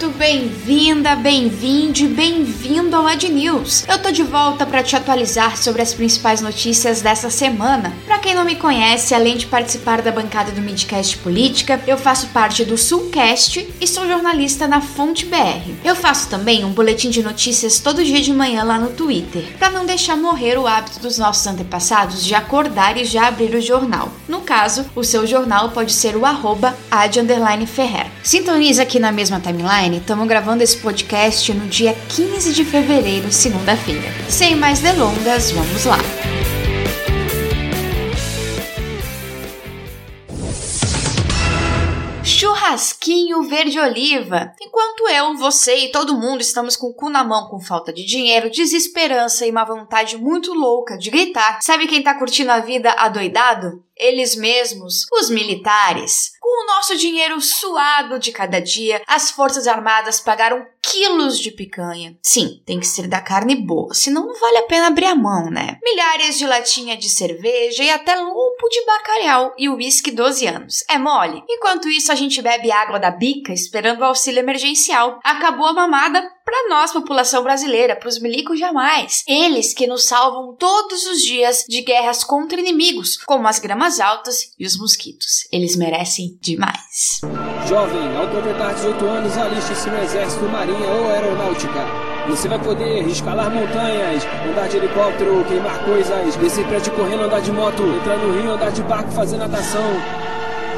Muito bem-vinda, bem-vinde, bem-vindo ao Ad News. Eu tô de volta para te atualizar sobre as principais notícias dessa semana. Para quem não me conhece, além de participar da bancada do Midcast Política, eu faço parte do Sulcast e sou jornalista na Fonte BR. Eu faço também um boletim de notícias todo dia de manhã lá no Twitter, para não deixar morrer o hábito dos nossos antepassados de acordar e já abrir o jornal. No caso, o seu jornal pode ser o arroba Ferrer. Sintoniza aqui na mesma timeline, estamos gravando esse podcast no dia 15 de fevereiro, segunda-feira. Sem mais delongas, vamos lá. churrasquinho verde-oliva. Enquanto eu, você e todo mundo estamos com o cu na mão com falta de dinheiro, desesperança e uma vontade muito louca de gritar. Sabe quem tá curtindo a vida adoidado? Eles mesmos, os militares. Com o nosso dinheiro suado de cada dia, as Forças Armadas pagaram quilos de picanha. Sim, tem que ser da carne boa, senão não vale a pena abrir a mão, né? Milhares de latinha de cerveja e até lombo de bacalhau e uísque 12 anos. É mole? Enquanto isso, a gente bebe água da bica esperando o auxílio emergencial. Acabou a mamada, para nós, população brasileira, para os milicos jamais. Eles que nos salvam todos os dias de guerras contra inimigos, como as gramas altas e os mosquitos. Eles merecem demais. Jovem, ao completar 18 anos, aliste-se no Exército, Marinha ou Aeronáutica. Você vai poder escalar montanhas, andar de helicóptero, queimar coisas, descer prédio correndo, andar de moto, entrar no rio, andar de barco, fazer natação,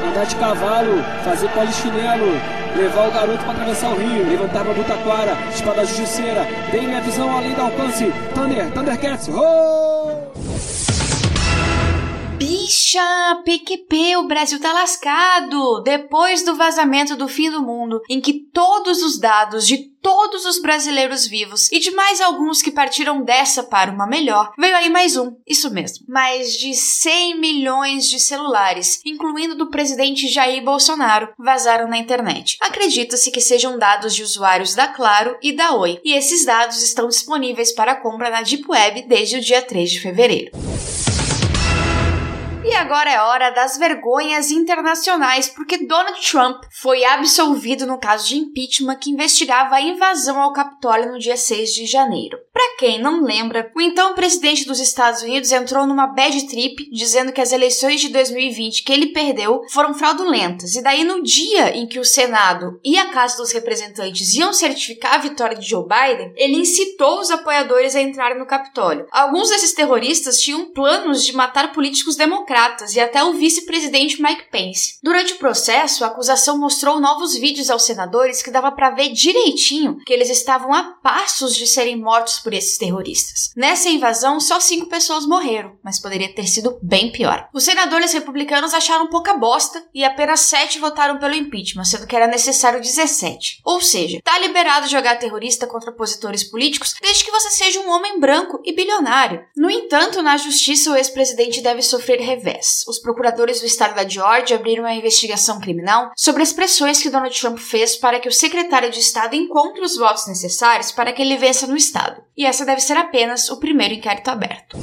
andar de cavalo, fazer polichinelo, levar o garoto para atravessar o rio, levantar pra Butaquara, espada justiceira, dei minha visão além do alcance, Thunder, Thundercats, oh! Bicha, PQP, o Brasil tá lascado! Depois do vazamento do fim do mundo, em que todos os dados de todos os brasileiros vivos e de mais alguns que partiram dessa para uma melhor, veio aí mais um, isso mesmo. Mais de 100 milhões de celulares, incluindo do presidente Jair Bolsonaro, vazaram na internet. Acredita-se que sejam dados de usuários da Claro e da Oi, e esses dados estão disponíveis para compra na Deep Web desde o dia 3 de fevereiro. E agora é hora das vergonhas internacionais, porque Donald Trump foi absolvido no caso de impeachment que investigava a invasão ao Capitólio no dia 6 de janeiro. Para quem não lembra, o então presidente dos Estados Unidos entrou numa bad trip dizendo que as eleições de 2020 que ele perdeu foram fraudulentas. E daí no dia em que o Senado e a Casa dos Representantes iam certificar a vitória de Joe Biden, ele incitou os apoiadores a entrarem no Capitólio. Alguns desses terroristas tinham planos de matar políticos democratas e até o vice-presidente Mike Pence. Durante o processo, a acusação mostrou novos vídeos aos senadores que dava para ver direitinho que eles estavam a passos de serem mortos por esses terroristas. Nessa invasão, só cinco pessoas morreram, mas poderia ter sido bem pior. Os senadores republicanos acharam pouca bosta e apenas sete votaram pelo impeachment, sendo que era necessário 17. Ou seja, tá liberado jogar terrorista contra opositores políticos desde que você seja um homem branco e bilionário. No entanto, na justiça, o ex-presidente deve sofrer revés. Os procuradores do estado da Georgia abriram uma investigação criminal sobre as pressões que Donald Trump fez para que o secretário de Estado encontre os votos necessários para que ele vença no estado. E essa deve ser apenas o primeiro inquérito aberto.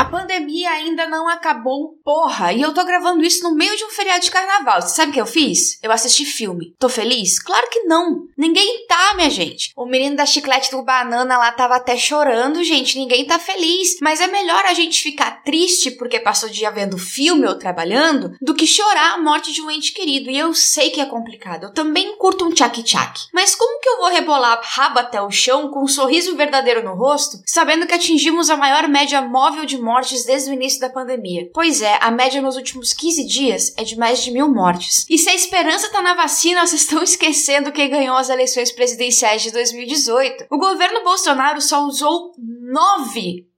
A pandemia ainda não acabou, porra, e eu tô gravando isso no meio de um feriado de carnaval. Você sabe o que eu fiz? Eu assisti filme. Tô feliz? Claro que não. Ninguém tá, minha gente. O menino da chiclete do banana lá tava até chorando, gente. Ninguém tá feliz. Mas é melhor a gente ficar triste porque passou o dia vendo filme ou trabalhando do que chorar a morte de um ente querido. E eu sei que é complicado. Eu também curto um tchac-tchac. Mas como que eu vou rebolar rabo até o chão com um sorriso verdadeiro no rosto, sabendo que atingimos a maior média móvel de mortes desde o início da pandemia. Pois é, a média nos últimos 15 dias é de mais de mil mortes. E se a esperança tá na vacina, vocês estão esquecendo quem ganhou as eleições presidenciais de 2018. O governo Bolsonaro só usou nove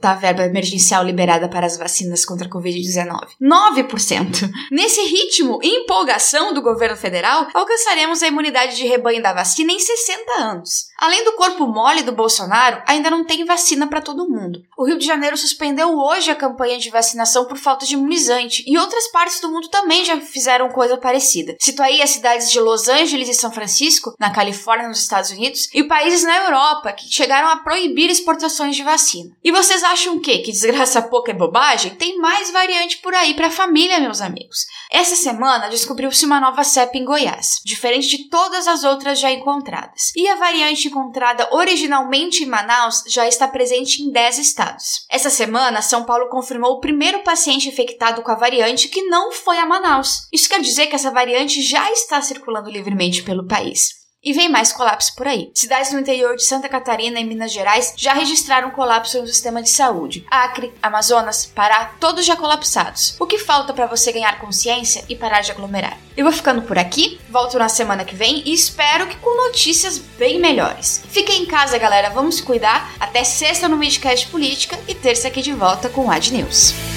da verba emergencial liberada para as vacinas contra a Covid-19. 9%! Nesse ritmo e empolgação do governo federal, alcançaremos a imunidade de rebanho da vacina em 60 anos. Além do corpo mole do Bolsonaro, ainda não tem vacina para todo mundo. O Rio de Janeiro suspendeu hoje a campanha de vacinação por falta de imunizante, e outras partes do mundo também já fizeram coisa parecida. Cito aí as cidades de Los Angeles e São Francisco, na Califórnia, nos Estados Unidos, e países na Europa que chegaram a proibir exportações de vacina. E vocês acham o quê? Que desgraça pouca é bobagem? Tem mais variante por aí para a família, meus amigos. Essa semana descobriu-se uma nova cepa em Goiás, diferente de todas as outras já encontradas. E a variante encontrada originalmente em Manaus já está presente em 10 estados. Essa semana, São Paulo confirmou o primeiro paciente infectado com a variante que não foi a Manaus. Isso quer dizer que essa variante já está circulando livremente pelo país. E vem mais colapso por aí. Cidades no interior de Santa Catarina e Minas Gerais já registraram colapso no sistema de saúde. Acre, Amazonas, Pará, todos já colapsados. O que falta para você ganhar consciência e parar de aglomerar? Eu vou ficando por aqui, volto na semana que vem e espero que com notícias bem melhores. Fiquem em casa, galera, vamos cuidar. Até sexta no Midcast Política e terça aqui de volta com o Ad News.